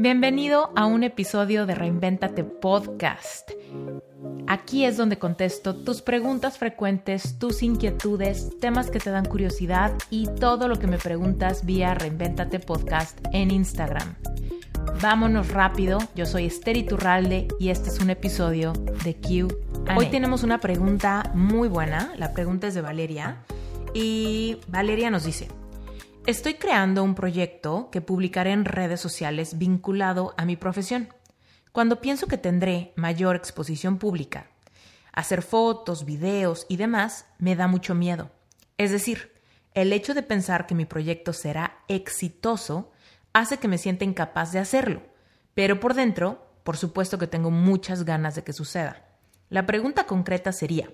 Bienvenido a un episodio de Reinventate Podcast. Aquí es donde contesto tus preguntas frecuentes, tus inquietudes, temas que te dan curiosidad y todo lo que me preguntas vía Reinventate Podcast en Instagram. Vámonos rápido, yo soy Esther Iturralde y este es un episodio de Q. Hoy tenemos una pregunta muy buena, la pregunta es de Valeria y Valeria nos dice, Estoy creando un proyecto que publicaré en redes sociales vinculado a mi profesión. Cuando pienso que tendré mayor exposición pública, hacer fotos, videos y demás me da mucho miedo. Es decir, el hecho de pensar que mi proyecto será exitoso hace que me sienta incapaz de hacerlo, pero por dentro, por supuesto que tengo muchas ganas de que suceda. La pregunta concreta sería,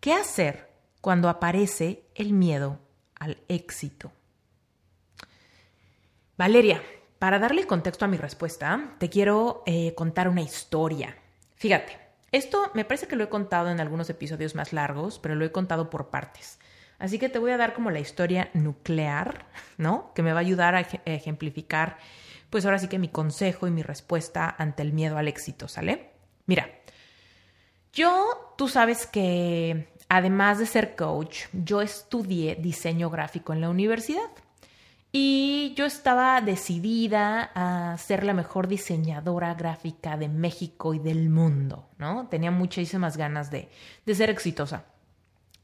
¿qué hacer cuando aparece el miedo al éxito? Valeria, para darle contexto a mi respuesta, te quiero eh, contar una historia. Fíjate, esto me parece que lo he contado en algunos episodios más largos, pero lo he contado por partes. Así que te voy a dar como la historia nuclear, ¿no? Que me va a ayudar a ejemplificar, pues ahora sí que mi consejo y mi respuesta ante el miedo al éxito, ¿sale? Mira, yo, tú sabes que además de ser coach, yo estudié diseño gráfico en la universidad. Y yo estaba decidida a ser la mejor diseñadora gráfica de México y del mundo, ¿no? Tenía muchísimas ganas de, ser exitosa.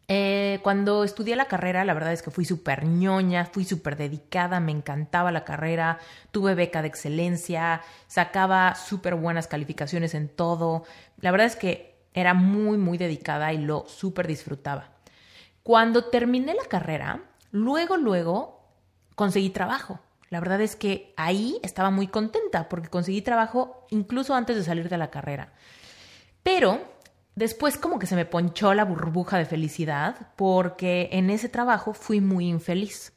Eh, cuando estudié la carrera, la verdad es que fui súper ñoña, fui súper dedicada, me encantaba la carrera, tuve beca de excelencia, sacaba súper buenas calificaciones en todo. La verdad es que era muy, muy dedicada y lo súper disfrutaba. Cuando terminé la carrera, luego, luego conseguí trabajo. La verdad es que ahí estaba muy contenta porque conseguí trabajo incluso antes de salir de la carrera. Pero después como que se me ponchó la burbuja de felicidad porque en ese trabajo fui muy infeliz.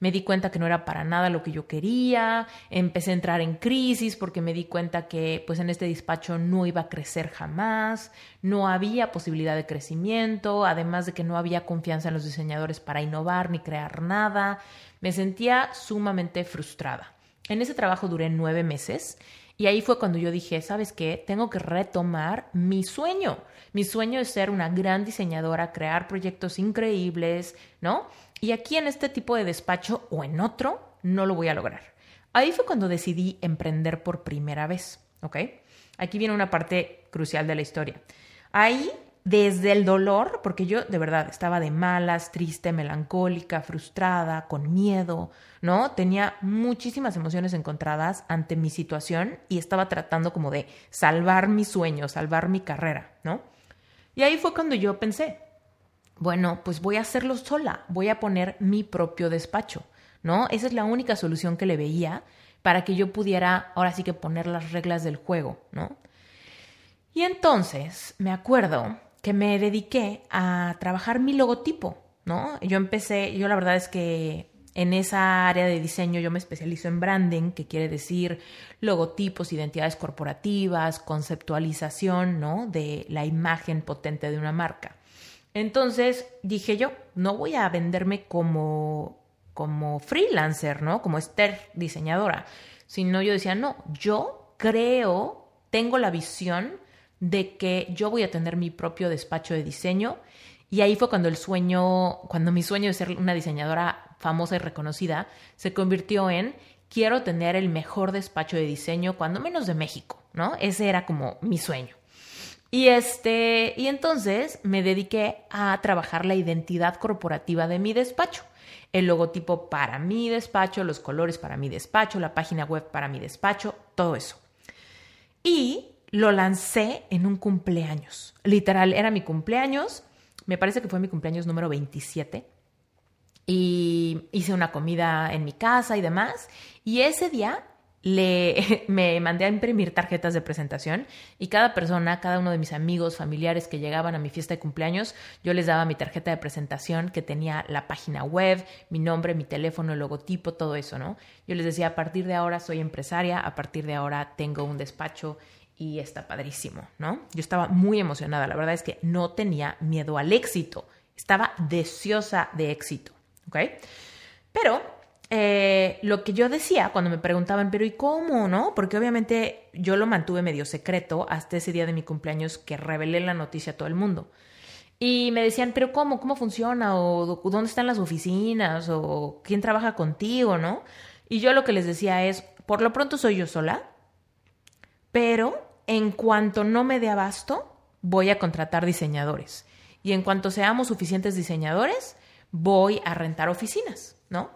Me di cuenta que no era para nada lo que yo quería, empecé a entrar en crisis porque me di cuenta que pues en este despacho no iba a crecer jamás, no había posibilidad de crecimiento, además de que no había confianza en los diseñadores para innovar ni crear nada. Me sentía sumamente frustrada. En ese trabajo duré nueve meses y ahí fue cuando yo dije, ¿sabes qué? Tengo que retomar mi sueño. Mi sueño es ser una gran diseñadora, crear proyectos increíbles, ¿no? Y aquí en este tipo de despacho o en otro, no lo voy a lograr. Ahí fue cuando decidí emprender por primera vez, ¿ok? Aquí viene una parte crucial de la historia. Ahí desde el dolor, porque yo de verdad estaba de malas, triste, melancólica, frustrada, con miedo, ¿no? Tenía muchísimas emociones encontradas ante mi situación y estaba tratando como de salvar mi sueño, salvar mi carrera, ¿no? Y ahí fue cuando yo pensé, bueno, pues voy a hacerlo sola, voy a poner mi propio despacho, ¿no? Esa es la única solución que le veía para que yo pudiera ahora sí que poner las reglas del juego, ¿no? Y entonces me acuerdo que me dediqué a trabajar mi logotipo, ¿no? Yo empecé, yo la verdad es que en esa área de diseño yo me especializo en branding, que quiere decir logotipos, identidades corporativas, conceptualización, ¿no? De la imagen potente de una marca. Entonces dije yo, no voy a venderme como, como freelancer, ¿no? Como Esther diseñadora, sino yo decía, no, yo creo, tengo la visión de que yo voy a tener mi propio despacho de diseño. Y ahí fue cuando el sueño, cuando mi sueño de ser una diseñadora famosa y reconocida se convirtió en quiero tener el mejor despacho de diseño, cuando menos de México, ¿no? Ese era como mi sueño. Y este, y entonces me dediqué a trabajar la identidad corporativa de mi despacho. El logotipo para mi despacho, los colores para mi despacho, la página web para mi despacho, todo eso. Y lo lancé en un cumpleaños. Literal, era mi cumpleaños. Me parece que fue mi cumpleaños número 27. Y hice una comida en mi casa y demás. Y ese día le, me mandé a imprimir tarjetas de presentación y cada persona, cada uno de mis amigos, familiares que llegaban a mi fiesta de cumpleaños, yo les daba mi tarjeta de presentación que tenía la página web, mi nombre, mi teléfono, el logotipo, todo eso, ¿no? Yo les decía, a partir de ahora soy empresaria, a partir de ahora tengo un despacho y está padrísimo, ¿no? Yo estaba muy emocionada, la verdad es que no tenía miedo al éxito, estaba deseosa de éxito, ¿ok? Pero eh, lo que yo decía cuando me preguntaban, pero ¿y cómo, no? Porque obviamente yo lo mantuve medio secreto hasta ese día de mi cumpleaños que revelé la noticia a todo el mundo. Y me decían, pero ¿cómo? ¿Cómo funciona? ¿O dónde están las oficinas? ¿O quién trabaja contigo? ¿No? Y yo lo que les decía es, por lo pronto soy yo sola, pero en cuanto no me dé abasto, voy a contratar diseñadores. Y en cuanto seamos suficientes diseñadores, voy a rentar oficinas, ¿no?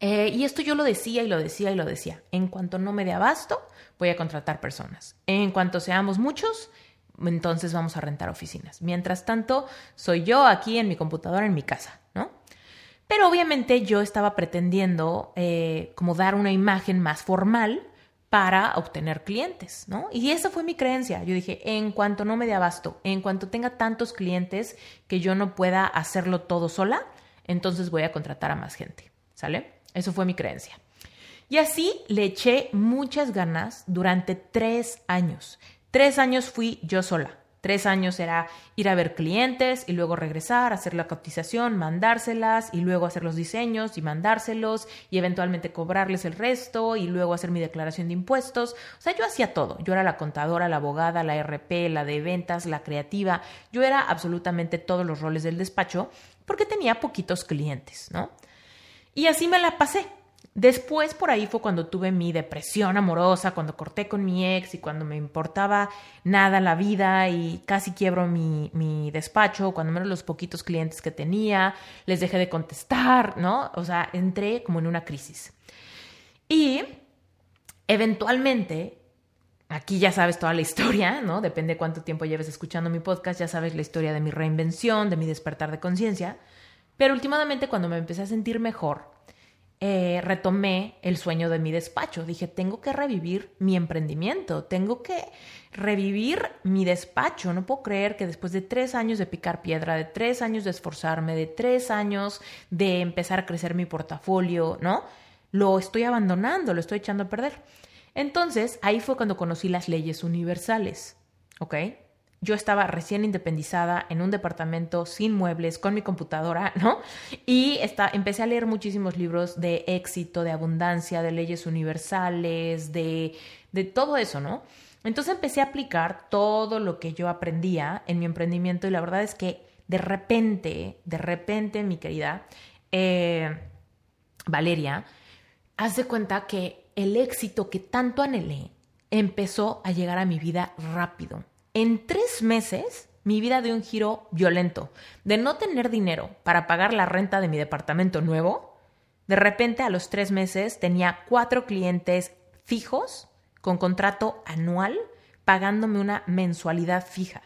Eh, y esto yo lo decía y lo decía y lo decía. En cuanto no me dé abasto, voy a contratar personas. En cuanto seamos muchos, entonces vamos a rentar oficinas. Mientras tanto, soy yo aquí en mi computadora, en mi casa, ¿no? Pero obviamente yo estaba pretendiendo eh, como dar una imagen más formal para obtener clientes, ¿no? Y esa fue mi creencia. Yo dije, en cuanto no me dé abasto, en cuanto tenga tantos clientes que yo no pueda hacerlo todo sola, entonces voy a contratar a más gente, ¿sale? Eso fue mi creencia. Y así le eché muchas ganas durante tres años. Tres años fui yo sola. Tres años era ir a ver clientes y luego regresar, hacer la cotización, mandárselas y luego hacer los diseños y mandárselos y eventualmente cobrarles el resto y luego hacer mi declaración de impuestos. O sea, yo hacía todo. Yo era la contadora, la abogada, la RP, la de ventas, la creativa. Yo era absolutamente todos los roles del despacho porque tenía poquitos clientes, ¿no? Y así me la pasé. Después por ahí fue cuando tuve mi depresión amorosa, cuando corté con mi ex y cuando me importaba nada la vida y casi quiebro mi, mi, despacho, cuando menos los poquitos clientes que tenía, les dejé de contestar, ¿no? O sea, entré como en una crisis. Y eventualmente, aquí ya sabes toda la historia, ¿no? Depende cuánto tiempo lleves escuchando mi podcast, ya sabes la historia de mi reinvención, de mi despertar de conciencia. Pero últimamente cuando me empecé a sentir mejor, eh, retomé el sueño de mi despacho. Dije, tengo que revivir mi emprendimiento, tengo que revivir mi despacho. No puedo creer que después de tres años de picar piedra, de tres años de esforzarme, de tres años de empezar a crecer mi portafolio, ¿no? Lo estoy abandonando, lo estoy echando a perder. Entonces, ahí fue cuando conocí las leyes universales, ¿ok? Yo estaba recién independizada en un departamento sin muebles, con mi computadora, ¿no? Y está, empecé a leer muchísimos libros de éxito, de abundancia, de leyes universales, de, de todo eso, ¿no? Entonces empecé a aplicar todo lo que yo aprendía en mi emprendimiento y la verdad es que de repente, de repente, mi querida eh, Valeria, haz de cuenta que el éxito que tanto anhelé empezó a llegar a mi vida rápido en tres meses, mi vida dio un giro violento. De no tener dinero para pagar la renta de mi departamento nuevo, de repente a los tres meses tenía cuatro clientes fijos con contrato anual pagándome una mensualidad fija.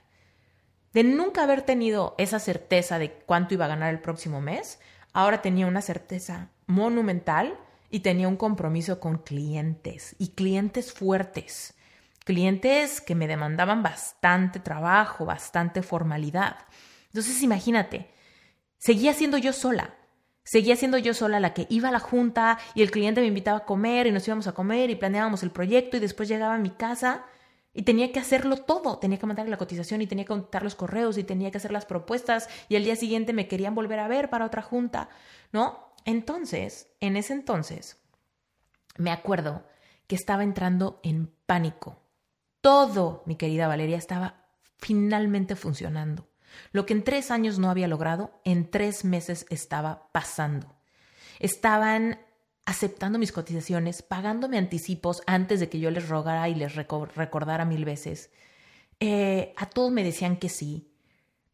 De nunca haber tenido esa certeza de cuánto iba a ganar el próximo mes, ahora tenía una certeza monumental y tenía un compromiso con clientes y clientes fuertes clientes que me demandaban bastante trabajo, bastante formalidad. Entonces, imagínate, seguía siendo yo sola. Seguía siendo yo sola la que iba a la junta y el cliente me invitaba a comer y nos íbamos a comer y planeábamos el proyecto y después llegaba a mi casa y tenía que hacerlo todo. Tenía que mandar la cotización y tenía que contar los correos y tenía que hacer las propuestas y al día siguiente me querían volver a ver para otra junta, ¿no? Entonces, en ese entonces, me acuerdo que estaba entrando en pánico todo, mi querida Valeria, estaba finalmente funcionando. Lo que en tres años no había logrado, en tres meses estaba pasando. Estaban aceptando mis cotizaciones, pagándome anticipos antes de que yo les rogara y les recordara mil veces. Eh, a todos me decían que sí.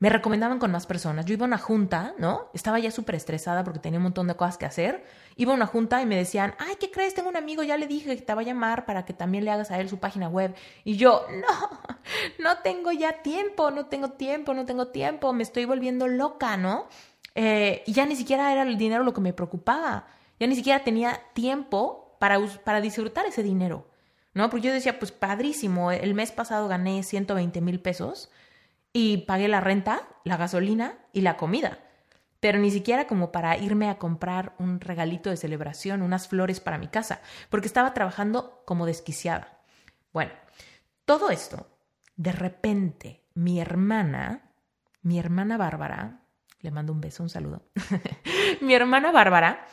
Me recomendaban con más personas. Yo iba a una junta, ¿no? Estaba ya súper estresada porque tenía un montón de cosas que hacer. Iba a una junta y me decían, ay, ¿qué crees? Tengo un amigo, ya le dije que te va a llamar para que también le hagas a él su página web. Y yo, no, no tengo ya tiempo, no tengo tiempo, no tengo tiempo, me estoy volviendo loca, ¿no? Eh, y ya ni siquiera era el dinero lo que me preocupaba. Ya ni siquiera tenía tiempo para, para disfrutar ese dinero, ¿no? Porque yo decía, pues padrísimo, el mes pasado gané 120 mil pesos y pagué la renta, la gasolina y la comida. Pero ni siquiera como para irme a comprar un regalito de celebración, unas flores para mi casa, porque estaba trabajando como desquiciada. Bueno, todo esto, de repente, mi hermana, mi hermana Bárbara, le mando un beso, un saludo, mi hermana Bárbara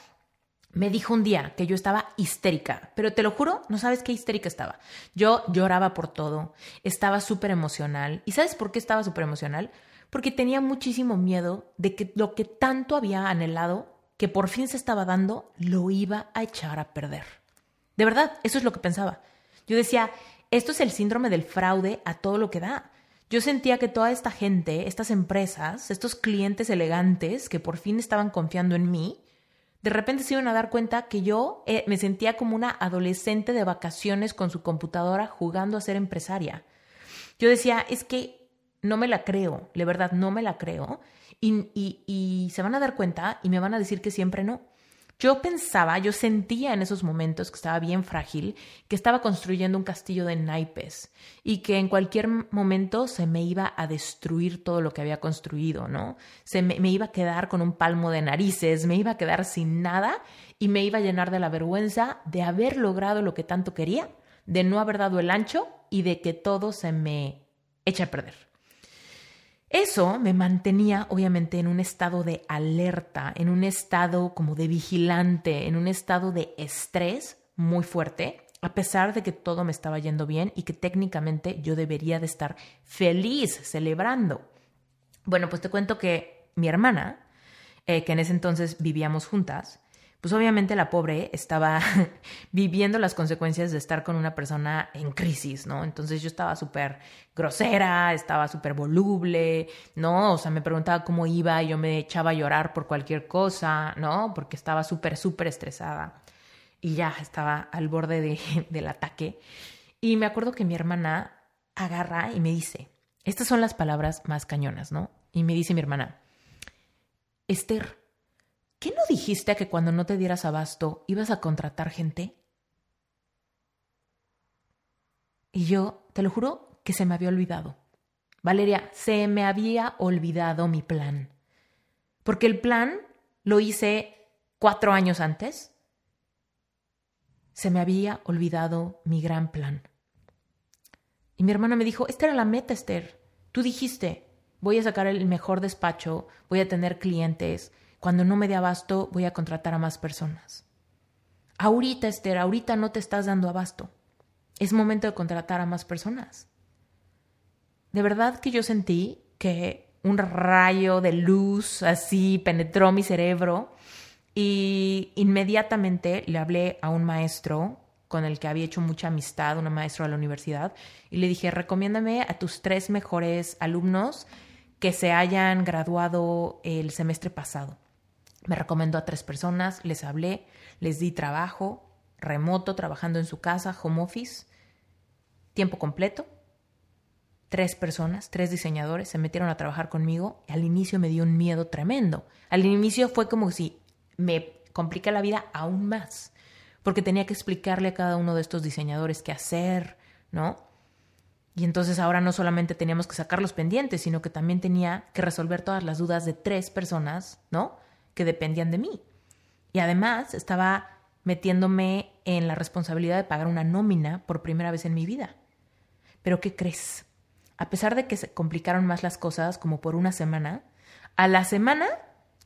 me dijo un día que yo estaba histérica, pero te lo juro, no sabes qué histérica estaba. Yo lloraba por todo, estaba súper emocional. ¿Y sabes por qué estaba súper emocional? Porque tenía muchísimo miedo de que lo que tanto había anhelado, que por fin se estaba dando, lo iba a echar a perder. De verdad, eso es lo que pensaba. Yo decía, esto es el síndrome del fraude a todo lo que da. Yo sentía que toda esta gente, estas empresas, estos clientes elegantes que por fin estaban confiando en mí, de repente se iban a dar cuenta que yo eh, me sentía como una adolescente de vacaciones con su computadora jugando a ser empresaria. Yo decía, es que no me la creo, de verdad no me la creo, y, y se van a dar cuenta y me van a decir que siempre no. Yo pensaba, yo sentía en esos momentos que estaba bien frágil, que estaba construyendo un castillo de naipes y que en cualquier momento se me iba a destruir todo lo que había construido, ¿no? Se me, iba a quedar con un palmo de narices, me iba a quedar sin nada y me iba a llenar de la vergüenza de haber logrado lo que tanto quería, de no haber dado el ancho y de que todo se me echa a perder. Eso me mantenía obviamente en un estado de alerta, en un estado como de vigilante, en un estado de estrés muy fuerte, a pesar de que todo me estaba yendo bien y que técnicamente yo debería de estar feliz, celebrando. Bueno, pues te cuento que mi hermana, eh, que en ese entonces vivíamos juntas, pues obviamente la pobre estaba viviendo las consecuencias de estar con una persona en crisis, ¿no? Entonces yo estaba súper grosera, estaba súper voluble, ¿no? O sea, me preguntaba cómo iba y yo me echaba a llorar por cualquier cosa, ¿no? Porque estaba súper, súper estresada y ya estaba al borde de, del ataque. Y me acuerdo que mi hermana agarra y me dice, estas son las palabras más cañonas, ¿no? Y me dice mi hermana, Esther, ¿Qué no dijiste que cuando no te dieras abasto ibas a contratar gente? Y yo, te lo juro, que se me había olvidado. Valeria, se me había olvidado mi plan. Porque el plan lo hice cuatro años antes. Se me había olvidado mi gran plan. Y mi hermana me dijo, esta era la meta, Esther. Tú dijiste, voy a sacar el mejor despacho, voy a tener clientes, cuando no me dé abasto, voy a contratar a más personas. Ahorita, Esther, ahorita no te estás dando abasto. Es momento de contratar a más personas. De verdad que yo sentí que un rayo de luz así penetró mi cerebro y inmediatamente le hablé a un maestro con el que había hecho mucha amistad, un maestro de la universidad, y le dije, recomiéndame a tus tres mejores alumnos que se hayan graduado el semestre pasado. Me recomendó a tres personas, les hablé, les di trabajo remoto, trabajando en su casa, home office, tiempo completo. Tres personas, tres diseñadores se metieron a trabajar conmigo y al inicio me dio un miedo tremendo. Al inicio fue como si me complica la vida aún más, porque tenía que explicarle a cada uno de estos diseñadores qué hacer, ¿no? Y entonces ahora no solamente teníamos que sacar los pendientes, sino que también tenía que resolver todas las dudas de tres personas, ¿no? Que dependían de mí. Y además estaba metiéndome en la responsabilidad de pagar una nómina por primera vez en mi vida. Pero ¿qué crees? A pesar de que se complicaron más las cosas como por una semana, a la semana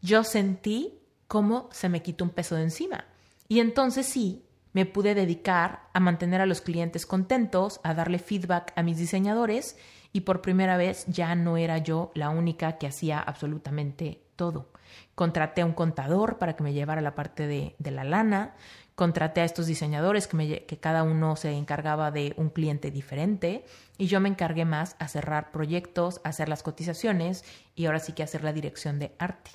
yo sentí cómo se me quitó un peso de encima. Y entonces sí, me pude dedicar a mantener a los clientes contentos, a darle feedback a mis diseñadores y por primera vez ya no era yo la única que hacía absolutamente todo. Contraté a un contador para que me llevara la parte de, la lana. Contraté a estos diseñadores que, que cada uno se encargaba de un cliente diferente. Y yo me encargué más a cerrar proyectos, a hacer las cotizaciones y ahora sí que hacer la dirección de arte.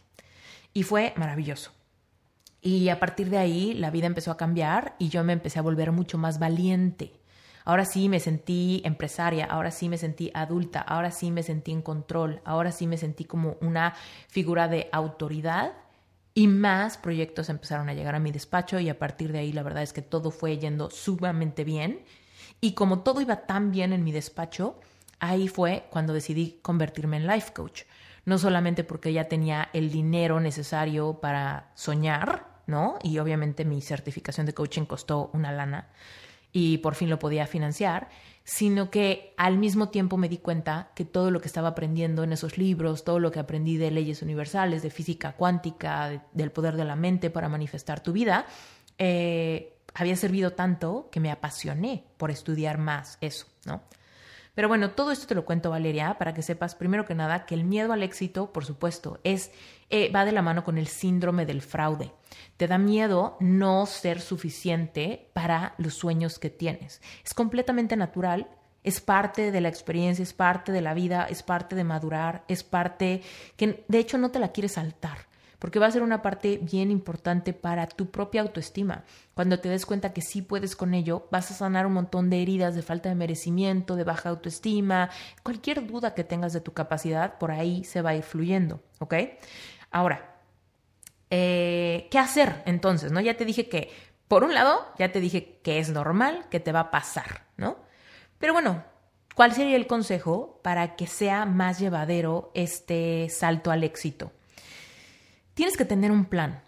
Y fue maravilloso. Y a partir de ahí la vida empezó a cambiar y yo me empecé a volver mucho más valiente Ahora sí me sentí empresaria, ahora sí me sentí adulta, ahora sí me sentí en control, ahora sí me sentí como una figura de autoridad y más proyectos empezaron a llegar a mi despacho y a partir de ahí la verdad es que todo fue yendo sumamente bien y como todo iba tan bien en mi despacho, ahí fue cuando decidí convertirme en life coach. No solamente porque ya tenía el dinero necesario para soñar, ¿no? Y obviamente mi certificación de coaching costó una lana, y por fin lo podía financiar, sino que al mismo tiempo me di cuenta que todo lo que estaba aprendiendo en esos libros, todo lo que aprendí de leyes universales, de física cuántica, del poder de la mente para manifestar tu vida, eh, había servido tanto que me apasioné por estudiar más eso, ¿no? Pero bueno, todo esto te lo cuento, Valeria, para que sepas, primero que nada, que el miedo al éxito, por supuesto, es, eh, va de la mano con el síndrome del fraude. Te da miedo no ser suficiente para los sueños que tienes. Es completamente natural, es parte de la experiencia, es parte de la vida, es parte de madurar, es parte que de hecho no te la quieres saltar porque va a ser una parte bien importante para tu propia autoestima. Cuando te des cuenta que sí puedes con ello, vas a sanar un montón de heridas de falta de merecimiento, de baja autoestima, cualquier duda que tengas de tu capacidad, por ahí se va a ir fluyendo, ¿ok? Ahora, eh, ¿qué hacer entonces? ¿No? Ya te dije que, por un lado, ya te dije que es normal, que te va a pasar, ¿no? Pero bueno, ¿cuál sería el consejo para que sea más llevadero este salto al éxito? Tienes que tener un plan.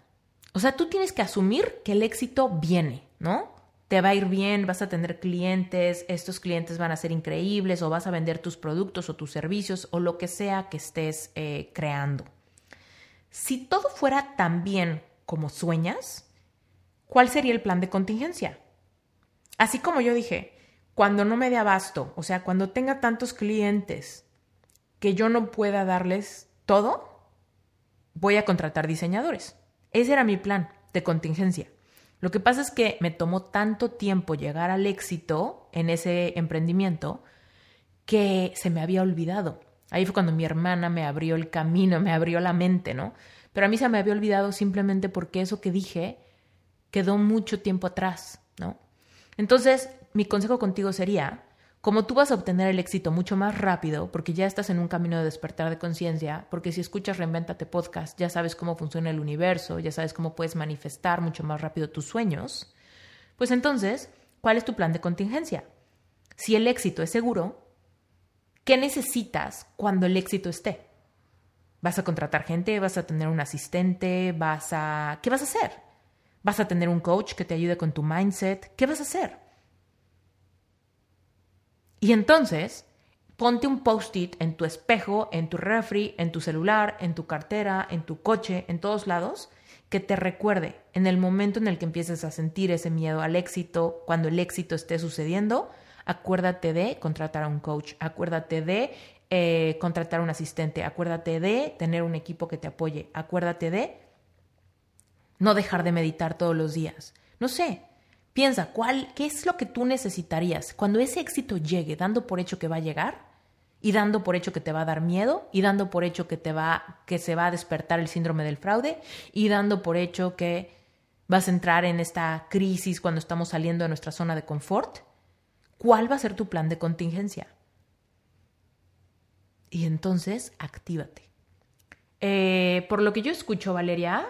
O sea, tú tienes que asumir que el éxito viene, ¿no? Te va a ir bien, vas a tener clientes, estos clientes van a ser increíbles o vas a vender tus productos o tus servicios o lo que sea que estés eh, creando. Si todo fuera tan bien como sueñas, ¿cuál sería el plan de contingencia? Así como yo dije, cuando no me dé abasto, o sea, cuando tenga tantos clientes que yo no pueda darles todo, voy a contratar diseñadores. Ese era mi plan de contingencia. Lo que pasa es que me tomó tanto tiempo llegar al éxito en ese emprendimiento que se me había olvidado. Ahí fue cuando mi hermana me abrió el camino, me abrió la mente, ¿no? Pero a mí se me había olvidado simplemente porque eso que dije quedó mucho tiempo atrás, ¿no? Entonces, mi consejo contigo sería, como tú vas a obtener el éxito mucho más rápido, porque ya estás en un camino de despertar de conciencia, porque si escuchas Reinventate Podcast, ya sabes cómo funciona el universo, ya sabes cómo puedes manifestar mucho más rápido tus sueños, pues entonces, ¿cuál es tu plan de contingencia? Si el éxito es seguro, ¿qué necesitas cuando el éxito esté? ¿Vas a contratar gente? ¿Vas a tener un asistente? ¿Vas a... ¿Qué vas a hacer? ¿Vas a tener un coach que te ayude con tu mindset? ¿Qué vas a hacer? Y entonces, ponte un post-it en tu espejo, en tu refri, en tu celular, en tu cartera, en tu coche, en todos lados, que te recuerde en el momento en el que empieces a sentir ese miedo al éxito, cuando el éxito esté sucediendo, acuérdate de contratar a un coach, acuérdate de eh, contratar a un asistente, acuérdate de tener un equipo que te apoye, acuérdate de no dejar de meditar todos los días. No sé, Piensa, ¿cuál, ¿qué es lo que tú necesitarías cuando ese éxito llegue, dando por hecho que va a llegar y dando por hecho que te va a dar miedo y dando por hecho que te va que se va a despertar el síndrome del fraude y dando por hecho que vas a entrar en esta crisis cuando estamos saliendo de nuestra zona de confort? ¿Cuál va a ser tu plan de contingencia? Y entonces, actívate. Eh, por lo que yo escucho, Valeria,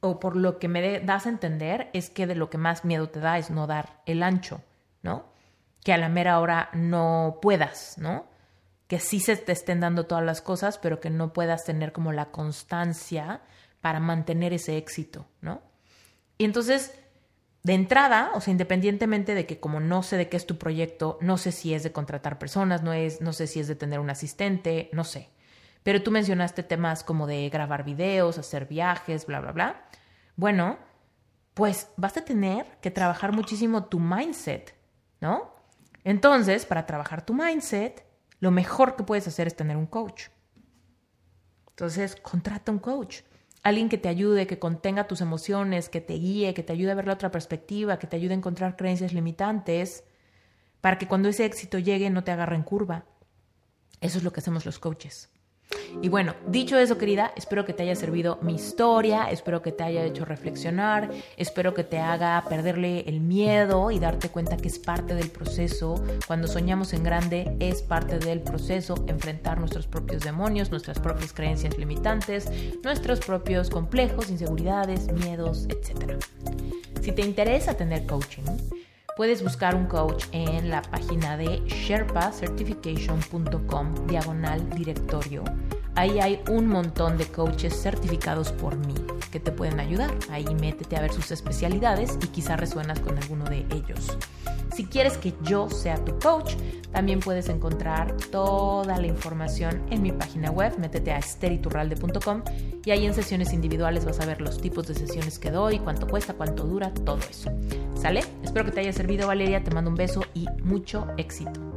o por lo que me das a entender es que de lo que más miedo te da es no dar el ancho, ¿no? Que a la mera hora no puedas, ¿no? Que sí se te estén dando todas las cosas, pero que no puedas tener como la constancia para mantener ese éxito, ¿no? Y entonces, de entrada, o sea, independientemente de que como no sé de qué es tu proyecto, no sé si es de contratar personas, no es, no sé si es de tener un asistente, no sé. Pero tú mencionaste temas como de grabar videos, hacer viajes, bla, bla, bla. Bueno, pues vas a tener que trabajar muchísimo tu mindset, ¿no? Entonces, para trabajar tu mindset, lo mejor que puedes hacer es tener un coach. Entonces, contrata un coach. Alguien que te ayude, que contenga tus emociones, que te guíe, que te ayude a ver la otra perspectiva, que te ayude a encontrar creencias limitantes, para que cuando ese éxito llegue no te agarre en curva. Eso es lo que hacemos los coaches. Y bueno, dicho eso, querida, espero que te haya servido mi historia, espero que te haya hecho reflexionar, espero que te haga perderle el miedo y darte cuenta que es parte del proceso. Cuando soñamos en grande, es parte del proceso enfrentar nuestros propios demonios, nuestras propias creencias limitantes, nuestros propios complejos, inseguridades, miedos, etc. Si te interesa tener coaching, puedes buscar un coach en la página de sherpacertification.com diagonal directorio Ahí hay un montón de coaches certificados por mí que te pueden ayudar. Ahí métete a ver sus especialidades y quizá resuenas con alguno de ellos. Si quieres que yo sea tu coach, también puedes encontrar toda la información en mi página web. Métete a esteriturralde.com y ahí en sesiones individuales vas a ver los tipos de sesiones que doy, cuánto cuesta, cuánto dura, todo eso. ¿Sale? Espero que te haya servido Valeria, te mando un beso y mucho éxito.